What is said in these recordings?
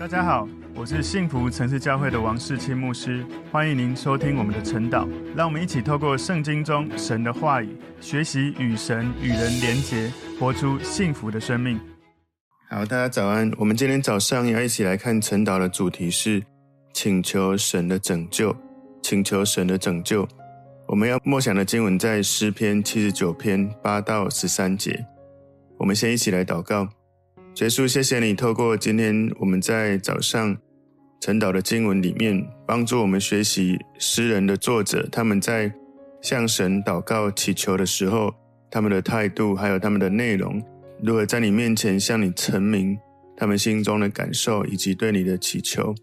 大家好，我是幸福城市教会的王世清牧师，欢迎您收听我们的晨祷。让我们一起透过圣经中神的话语，学习与神与人连结，活出幸福的生命。好，大家早安。我们今天早上要一起来看晨祷的主题是请求神的拯救，请求神的拯救。我们要默想的经文在诗篇七十九篇八到十三节。我们先一起来祷告。耶稣，谢谢你透过今天我们在早上晨祷的经文里面，帮助我们学习诗人的作者他们在向神祷告祈求的时候，他们的态度还有他们的内容，如何在你面前向你陈明他们心中的感受以及对你的祈求，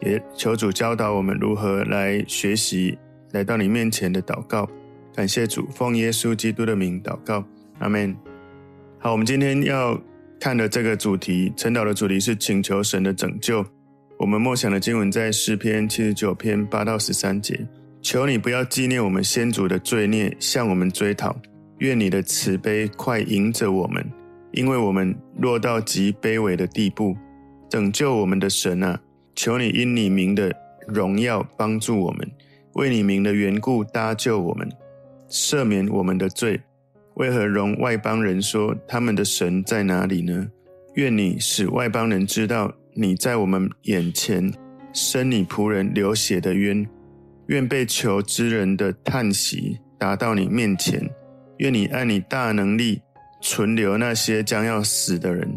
也求主教导我们如何来学习来到你面前的祷告。感谢主，奉耶稣基督的名祷告，阿门。好，我们今天要。看的这个主题，晨祷的主题是请求神的拯救。我们默想的经文在诗篇七十九篇八到十三节。求你不要纪念我们先祖的罪孽，向我们追讨。愿你的慈悲快迎着我们，因为我们落到极卑微的地步。拯救我们的神啊，求你因你名的荣耀帮助我们，为你名的缘故搭救我们，赦免我们的罪。为何容外邦人说他们的神在哪里呢？愿你使外邦人知道你在我们眼前生你仆人流血的冤。愿被囚之人的叹息达到你面前。愿你按你大能力存留那些将要死的人。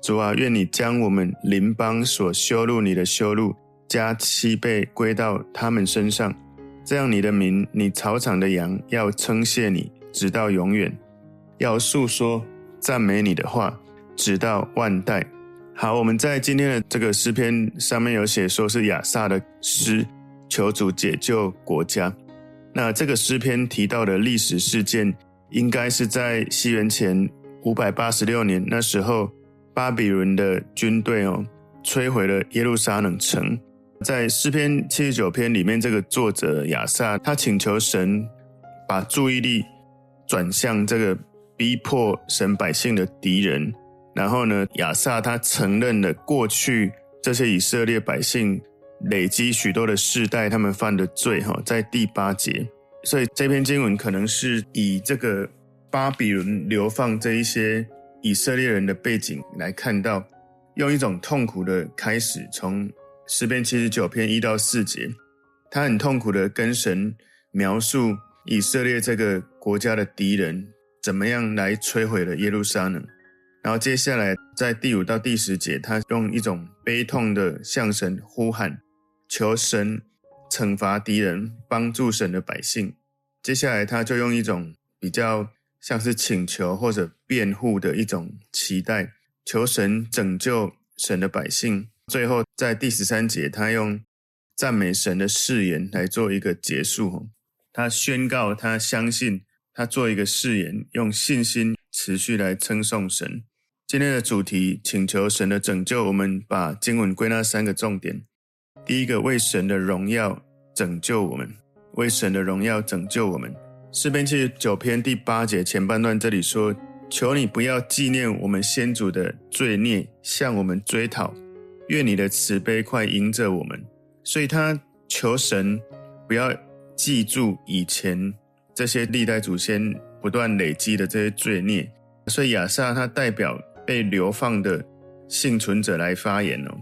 主啊，愿你将我们邻邦所羞辱你的羞辱加七倍归到他们身上。这样你的民，你草场的羊要称谢你。直到永远，要述说赞美你的话，直到万代。好，我们在今天的这个诗篇上面有写说是亚萨的诗，求主解救国家。那这个诗篇提到的历史事件，应该是在西元前五百八十六年，那时候巴比伦的军队哦摧毁了耶路撒冷城。在诗篇七十九篇里面，这个作者亚萨他请求神把注意力。转向这个逼迫神百姓的敌人，然后呢，亚萨他承认了过去这些以色列百姓累积许多的世代他们犯的罪，哈，在第八节，所以这篇经文可能是以这个巴比伦流放这一些以色列人的背景来看到，用一种痛苦的开始，从诗篇七十九篇一到四节，他很痛苦的跟神描述。以色列这个国家的敌人怎么样来摧毁了耶路撒冷？然后接下来在第五到第十节，他用一种悲痛的向神呼喊，求神惩罚敌人，帮助神的百姓。接下来他就用一种比较像是请求或者辩护的一种期待，求神拯救神的百姓。最后在第十三节，他用赞美神的誓言来做一个结束。他宣告，他相信，他做一个誓言，用信心持续来称颂神。今天的主题，请求神的拯救。我们把经文归纳三个重点：第一个，为神的荣耀拯救我们；为神的荣耀拯救我们。诗篇七十九篇第八节前半段这里说：“求你不要纪念我们先祖的罪孽，向我们追讨。愿你的慈悲快迎着我们。”所以他求神不要。记住以前这些历代祖先不断累积的这些罪孽，所以亚萨他代表被流放的幸存者来发言哦。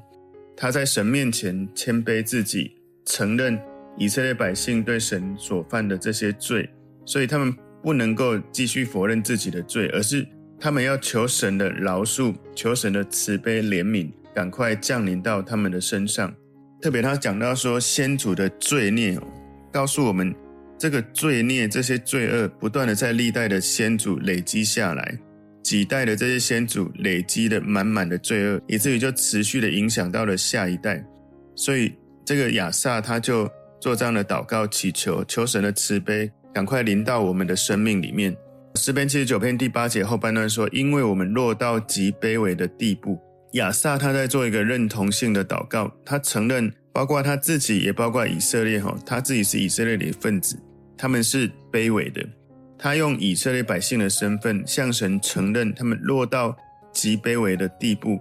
他在神面前谦卑自己，承认以色列百姓对神所犯的这些罪，所以他们不能够继续否认自己的罪，而是他们要求神的饶恕，求神的慈悲怜悯，赶快降临到他们的身上。特别他讲到说先祖的罪孽。告诉我们，这个罪孽、这些罪恶，不断的在历代的先祖累积下来，几代的这些先祖累积的满满的罪恶，以至于就持续的影响到了下一代。所以，这个亚萨他就做这样的祷告祈求，求神的慈悲赶快临到我们的生命里面。诗篇七十九篇第八节后半段说：“因为我们落到极卑微的地步。”亚萨他在做一个认同性的祷告，他承认。包括他自己，也包括以色列哈，他自己是以色列的一份子，他们是卑微的。他用以色列百姓的身份向神承认，他们落到极卑微的地步。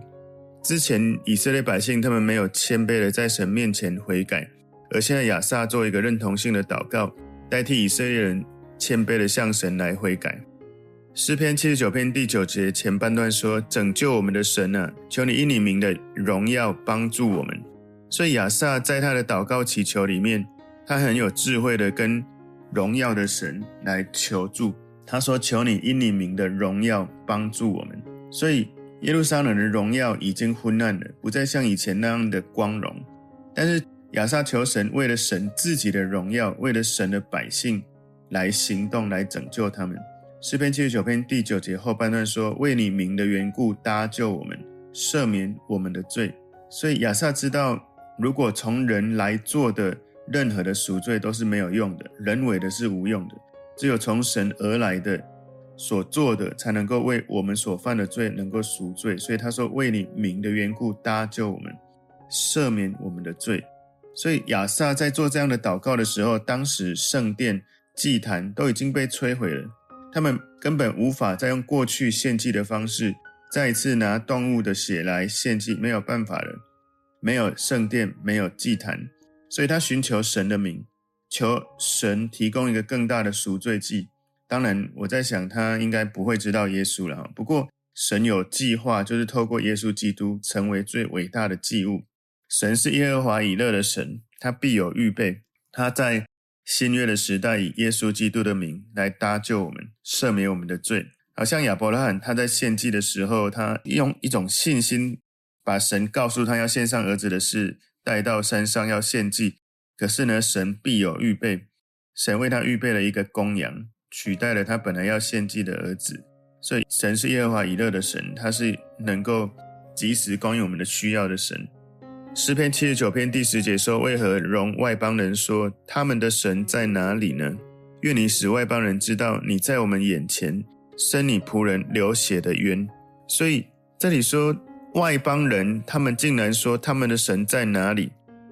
之前以色列百姓他们没有谦卑的在神面前悔改，而现在亚萨做一个认同性的祷告，代替以色列人谦卑的向神来悔改。诗篇七十九篇第九节前半段说：“拯救我们的神啊，求你因你名的荣耀帮助我们。”所以亚萨在他的祷告祈求里面，他很有智慧的跟荣耀的神来求助。他说：“求你因你名的荣耀帮助我们。”所以耶路撒冷的荣耀已经昏暗了，不再像以前那样的光荣。但是亚萨求神为了神自己的荣耀，为了神的百姓来行动，来拯救他们。诗篇七十九篇第九节后半段说：“为你名的缘故搭救我们，赦免我们的罪。”所以亚萨知道，如果从人来做的任何的赎罪都是没有用的，人为的是无用的，只有从神而来的所做的，才能够为我们所犯的罪能够赎罪。所以他说：“为你名的缘故搭救我们，赦免我们的罪。”所以亚萨在做这样的祷告的时候，当时圣殿祭坛都已经被摧毁了。他们根本无法再用过去献祭的方式再次拿动物的血来献祭，没有办法了。没有圣殿，没有祭坛，所以他寻求神的名，求神提供一个更大的赎罪祭。当然，我在想他应该不会知道耶稣了。不过，神有计划，就是透过耶稣基督成为最伟大的祭物。神是耶和华以勒的神，他必有预备。他在。新约的时代，以耶稣基督的名来搭救我们，赦免我们的罪。好像亚伯拉罕他在献祭的时候，他用一种信心，把神告诉他要献上儿子的事带到山上要献祭。可是呢，神必有预备，神为他预备了一个公羊，取代了他本来要献祭的儿子。所以，神是耶和华以勒的神，他是能够及时供应我们的需要的神。诗篇七十九篇第十节说：“为何容外邦人说他们的神在哪里呢？愿你使外邦人知道你在我们眼前生你仆人流血的冤。”所以这里说外邦人，他们竟然说他们的神在哪里？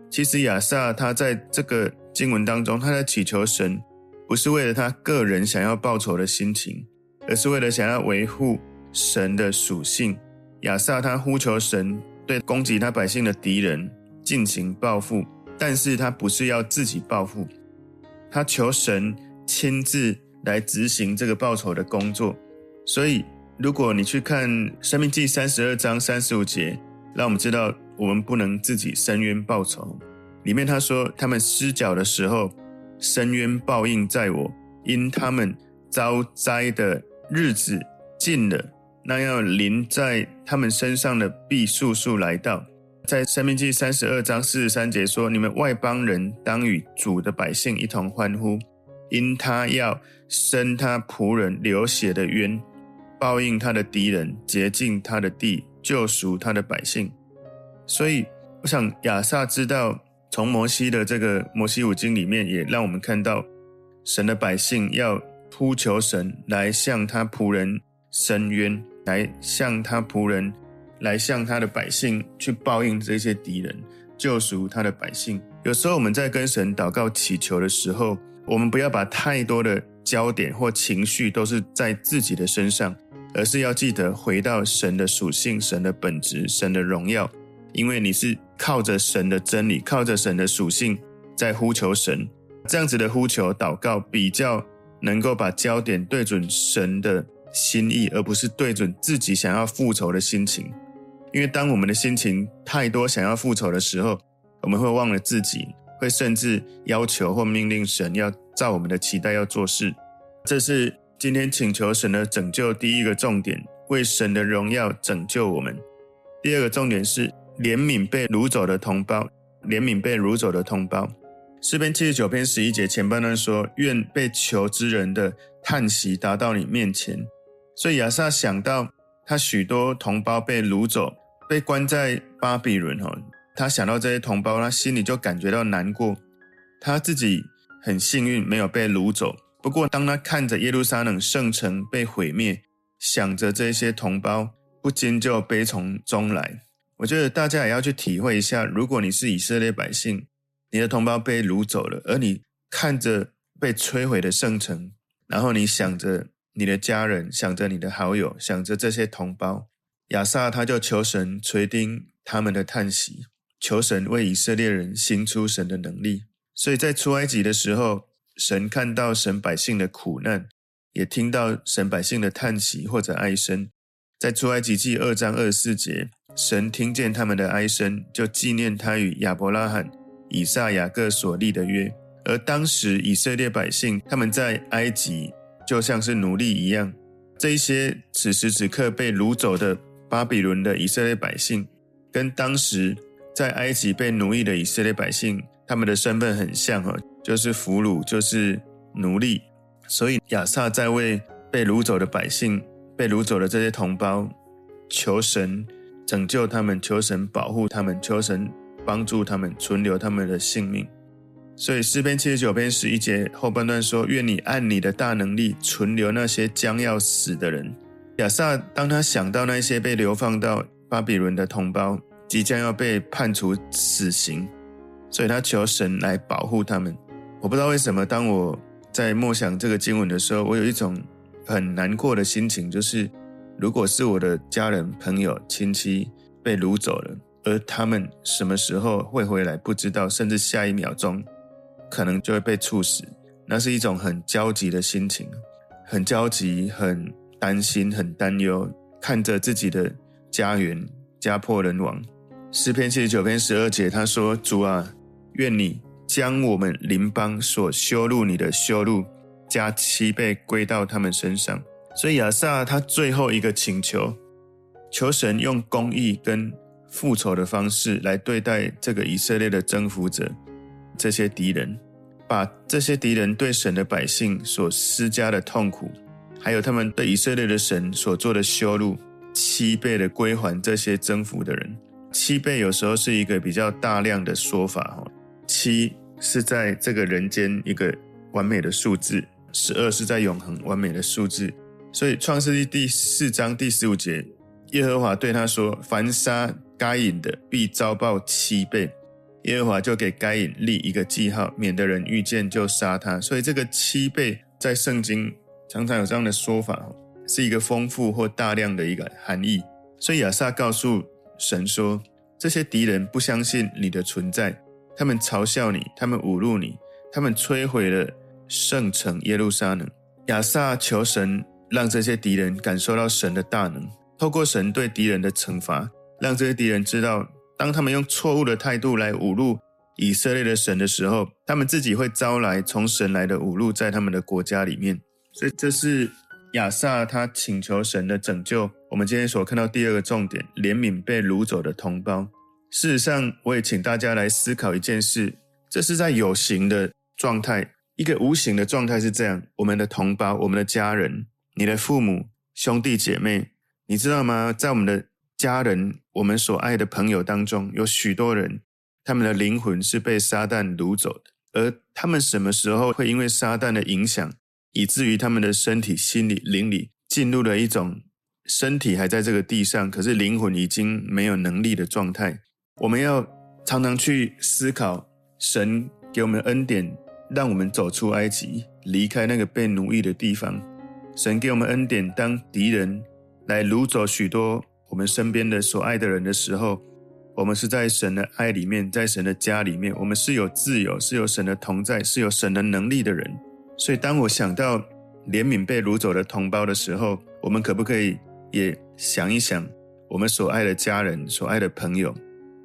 其实亚萨他在这个经文当中，他在祈求神，不是为了他个人想要报仇的心情，而是为了想要维护神的属性。亚萨他呼求神。对攻击他百姓的敌人进行报复，但是他不是要自己报复，他求神亲自来执行这个报仇的工作。所以，如果你去看《生命记》三十二章三十五节，让我们知道我们不能自己伸冤报仇。里面他说，他们失脚的时候，伸冤报应在我，因他们遭灾的日子近了。那要临在他们身上的必速速来到。在生命记三十二章四十三节说：“你们外邦人当与主的百姓一同欢呼，因他要伸他仆人流血的冤，报应他的敌人，洁净他的地，救赎他的百姓。”所以，我想亚萨知道，从摩西的这个摩西五经里面，也让我们看到神的百姓要呼求神来向他仆人伸冤。来向他仆人，来向他的百姓去报应这些敌人，救赎他的百姓。有时候我们在跟神祷告祈求的时候，我们不要把太多的焦点或情绪都是在自己的身上，而是要记得回到神的属性、神的本质、神的荣耀。因为你是靠着神的真理、靠着神的属性在呼求神，这样子的呼求祷告比较能够把焦点对准神的。心意，而不是对准自己想要复仇的心情。因为当我们的心情太多想要复仇的时候，我们会忘了自己，会甚至要求或命令神要照我们的期待要做事。这是今天请求神的拯救第一个重点，为神的荣耀拯救我们。第二个重点是怜悯被掳走的同胞，怜悯被掳走的同胞。诗篇七十九篇十一节前半段说：“愿被囚之人的叹息达到你面前。”所以亚萨想到他许多同胞被掳走，被关在巴比伦哈，他想到这些同胞，他心里就感觉到难过。他自己很幸运没有被掳走，不过当他看着耶路撒冷圣城被毁灭，想着这些同胞，不禁就悲从中来。我觉得大家也要去体会一下，如果你是以色列百姓，你的同胞被掳走了，而你看着被摧毁的圣城，然后你想着。你的家人想着你的好友，想着这些同胞，亚萨他就求神垂听他们的叹息，求神为以色列人行出神的能力。所以在出埃及的时候，神看到神百姓的苦难，也听到神百姓的叹息或者哀声。在出埃及记二章二十四节，神听见他们的哀声，就纪念他与亚伯拉罕、以撒、雅各所立的约。而当时以色列百姓他们在埃及就像是奴隶一样，这一些此时此刻被掳走的巴比伦的以色列百姓，跟当时在埃及被奴役的以色列百姓，他们的身份很像哦，就是俘虏，就是奴隶。所以亚萨在为被掳走的百姓。被掳走的这些同胞，求神拯救他们，求神保护他们，求神帮助他们存留他们的性命。所以诗篇七十九篇十一节后半段说：“愿你按你的大能力存留那些将要死的人。”亚萨当他想到那些被流放到巴比伦的同胞即将要被判处死刑，所以他求神来保护他们。我不知道为什么，当我在默想这个经文的时候，我有一种。很难过的心情，就是如果是我的家人、朋友、亲戚被掳走了，而他们什么时候会回来不知道，甚至下一秒钟可能就会被处死，那是一种很焦急的心情，很焦急、很担心、很担忧，看着自己的家园家破人亡。诗篇七十九篇十二节，他说：“主啊，愿你将我们邻邦所羞辱你的羞辱。”加七倍归到他们身上，所以亚萨他最后一个请求，求神用公义跟复仇的方式来对待这个以色列的征服者，这些敌人，把这些敌人对神的百姓所施加的痛苦，还有他们对以色列的神所做的羞辱，七倍的归还这些征服的人。七倍有时候是一个比较大量的说法，哈，七是在这个人间一个完美的数字。十二是在永恒完美的数字，所以创世记第四章第十五节，耶和华对他说：“凡杀该隐的，必遭报七倍。”耶和华就给该隐立一个记号，免得人遇见就杀他。所以这个七倍在圣经常常有这样的说法，是一个丰富或大量的一个含义。所以亚萨告诉神说：“这些敌人不相信你的存在，他们嘲笑你，他们侮辱你，他们摧毁了。”圣城耶路撒冷，亚萨求神让这些敌人感受到神的大能，透过神对敌人的惩罚，让这些敌人知道，当他们用错误的态度来侮辱以色列的神的时候，他们自己会招来从神来的侮辱在他们的国家里面。所以，这是亚萨他请求神的拯救。我们今天所看到第二个重点，怜悯被掳走的同胞。事实上，我也请大家来思考一件事：这是在有形的状态。一个无形的状态是这样：我们的同胞、我们的家人、你的父母、兄弟姐妹，你知道吗？在我们的家人、我们所爱的朋友当中，有许多人，他们的灵魂是被撒旦掳走的。而他们什么时候会因为撒旦的影响，以至于他们的身体、心理、灵里进入了一种身体还在这个地上，可是灵魂已经没有能力的状态？我们要常常去思考，神给我们恩典。让我们走出埃及，离开那个被奴役的地方。神给我们恩典，当敌人来掳走许多我们身边的所爱的人的时候，我们是在神的爱里面，在神的家里面，我们是有自由，是有神的同在，是有神的能力的人。所以，当我想到怜悯被掳走的同胞的时候，我们可不可以也想一想，我们所爱的家人、所爱的朋友，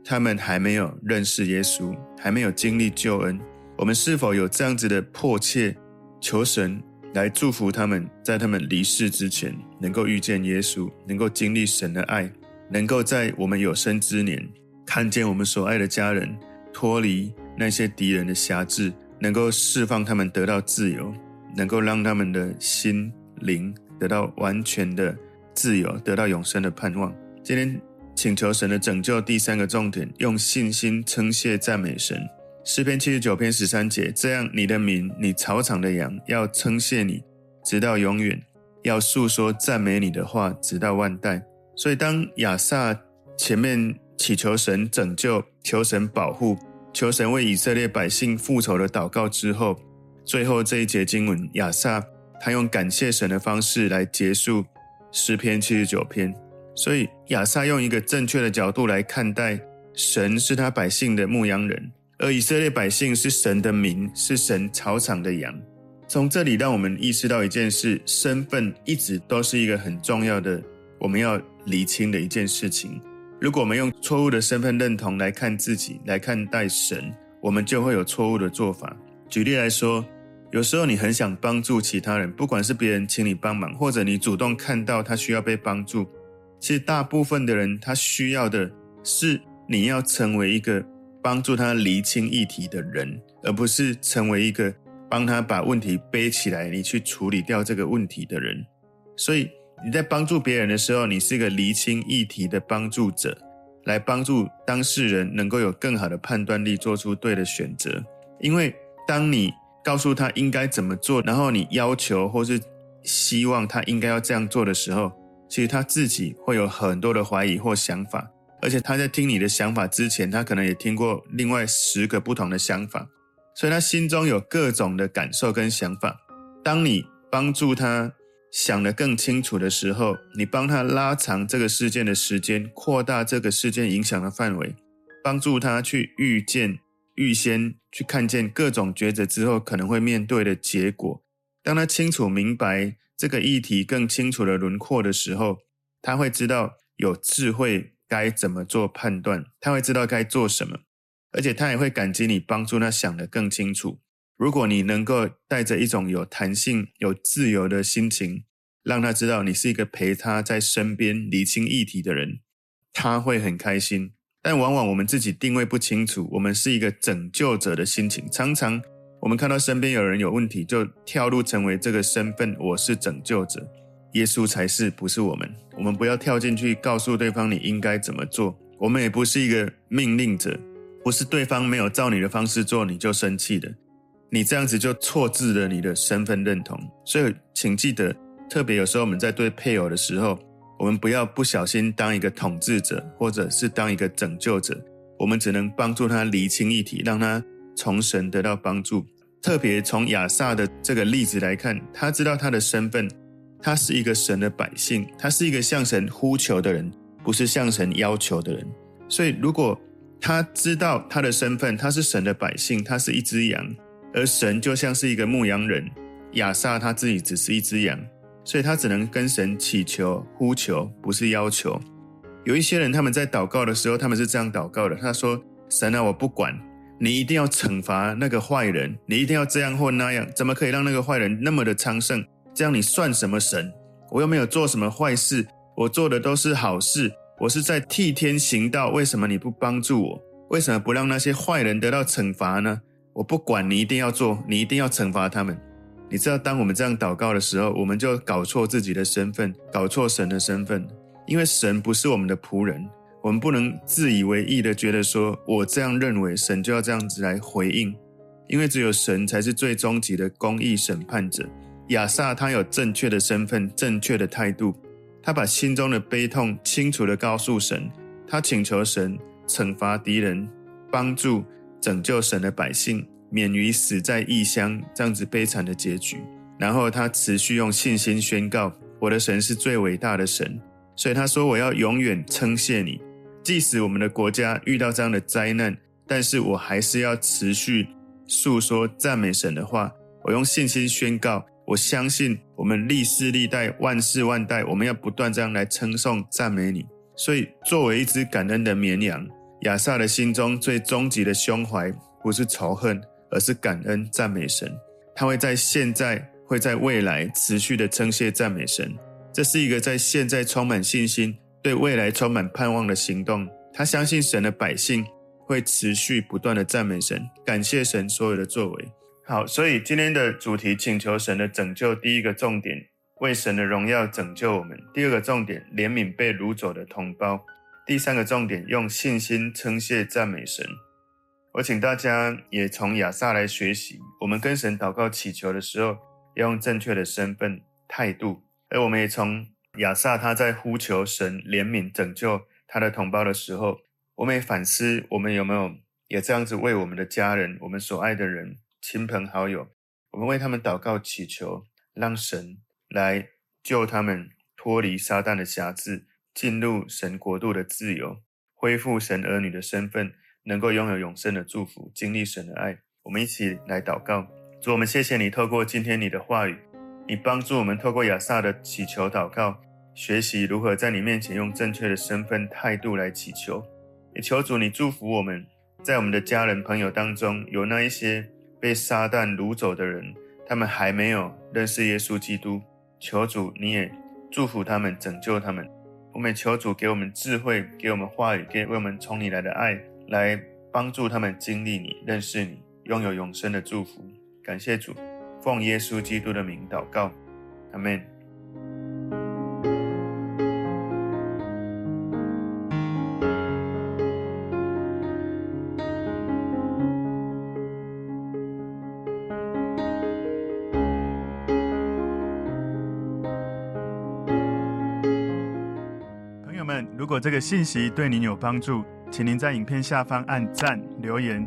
他们还没有认识耶稣，还没有经历救恩。我们是否有这样子的迫切求神来祝福他们，在他们离世之前能够遇见耶稣，能够经历神的爱，能够在我们有生之年看见我们所爱的家人脱离那些敌人的辖制，能够释放他们得到自由，能够让他们的心灵得到完全的自由，得到永生的盼望。今天请求神的拯救，第三个重点，用信心称谢赞美神。诗篇七十九篇十三节，这样你的民，你草场的羊，要称谢你，直到永远；要述说赞美你的话，直到万代。所以，当亚萨前面祈求神拯救、求神保护、求神为以色列百姓复仇的祷告之后，最后这一节经文，亚萨他用感谢神的方式来结束诗篇七十九篇。所以亚萨用一个正确的角度来看待神是他百姓的牧羊人，而以色列百姓是神的民，是神草场的羊。从这里让我们意识到一件事：身份一直都是一个很重要的，我们要厘清的一件事情。如果我们用错误的身份认同来看自己，来看待神，我们就会有错误的做法。举例来说，有时候你很想帮助其他人，不管是别人请你帮忙，或者你主动看到他需要被帮助。其实大部分的人，他需要的是你要成为一个帮助他厘清议题的人，而不是成为一个帮他把问题背起来，你去处理掉这个问题的人。所以你在帮助别人的时候，你是一个厘清议题的帮助者，来帮助当事人能够有更好的判断力，做出对的选择。因为当你告诉他应该怎么做，然后你要求或是希望他应该要这样做的时候，其实他自己会有很多的怀疑或想法，而且他在听你的想法之前，他可能也听过另外十个不同的想法，所以他心中有各种的感受跟想法。当你帮助他想得更清楚的时候，你帮他拉长这个事件的时间，扩大这个事件影响的范围，帮助他去预见、预先去看见各种抉择之后可能会面对的结果。当他清楚明白。这个议题更清楚的轮廓的时候，他会知道有智慧该怎么做判断，他会知道该做什么，而且他也会感激你帮助他想得更清楚。如果你能够带着一种有弹性、有自由的心情，让他知道你是一个陪他在身边理清议题的人，他会很开心。但往往我们自己定位不清楚，我们是一个拯救者的心情，常常。我们看到身边有人有问题，就跳入成为这个身份，我是拯救者，耶稣才是，不是我们。我们不要跳进去告诉对方你应该怎么做。我们也不是一个命令者，不是对方没有照你的方式做你就生气的。你这样子就错置了你的身份认同。所以，请记得，特别有时候我们在对配偶的时候，我们不要不小心当一个统治者，或者是当一个拯救者。我们只能帮助他厘清议题，让他从神得到帮助。特别从亚萨的这个例子来看，他知道他的身份，他是一个神的百姓，他是一个向神呼求的人，不是向神要求的人。所以，如果他知道他的身份，他是神的百姓，他是一只羊，而神就像是一个牧羊人，亚萨他自己只是一只羊，所以他只能跟神祈求、呼求，不是要求。有一些人他们在祷告的时候，他们是这样祷告的：他说：“神啊，我不管。”你一定要惩罚那个坏人，你一定要这样或那样，怎么可以让那个坏人那么的昌盛？这样你算什么神？我又没有做什么坏事，我做的都是好事，我是在替天行道，为什么你不帮助我？为什么不让那些坏人得到惩罚呢？我不管你一定要做，你一定要惩罚他们。你知道，当我们这样祷告的时候，我们就搞错自己的身份，搞错神的身份，因为神不是我们的仆人。我们不能自以为意的觉得说，我这样认为，神就要这样子来回应，因为只有神才是最终极的公义审判者。亚萨他有正确的身份，正确的态度，他把心中的悲痛清楚地告诉神，他请求神惩罚敌人，帮助拯救神的百姓，免于死在异乡这样子悲惨的结局。然后他持续用信心宣告，我的神是最伟大的神，所以他说，我要永远称谢你。即使我们的国家遇到这样的灾难，但是我还是要持续诉说赞美神的话。我用信心宣告，我相信我们历世历代万世万代，我们要不断这样来称颂赞美你。所以，作为一只感恩的绵羊，亚萨的心中最终极的胸怀不是仇恨，而是感恩赞美神。他会在现在，会在未来持续的称谢赞美神。这是一个在现在充满信心。对未来充满盼望的行动，他相信神的百姓会持续不断的赞美神，感谢神所有的作为。好，所以今天的主题，请求神的拯救。第一个重点，为神的荣耀拯救我们；第二个重点，怜悯被掳走的同胞；第三个重点，用信心称谢赞美神。我请大家也从亚萨来学习，我们跟神祷告祈求的时候，要用正确的身份态度，而我们也从。亚萨他在呼求神怜悯拯救他的同胞的时候，我们也反思，我们有没有也这样子为我们的家人、我们所爱的人、亲朋好友，我们为他们祷告祈求，让神来救他们脱离撒旦的辖制，进入神国度的自由，恢复神儿女的身份，能够拥有永生的祝福，经历神的爱。我们一起来祷告，主，我们谢谢你，透过今天你的话语，你帮助我们透过亚萨的祈求祷告，学习如何在你面前用正确的身份态度来祈求。也求主你祝福我们，在我们的家人朋友当中，有那一些被撒旦掳走的人，他们还没有认识耶稣基督。求主你也祝福他们，拯救他们。我们求主给我们智慧，给我们话语，给我们从你来的爱，来帮助他们经历你、认识你，拥有永生的祝福。感谢主，奉耶稣基督的名祷告，阿门。如果这个信息对您有帮助，请您在影片下方按赞、留言，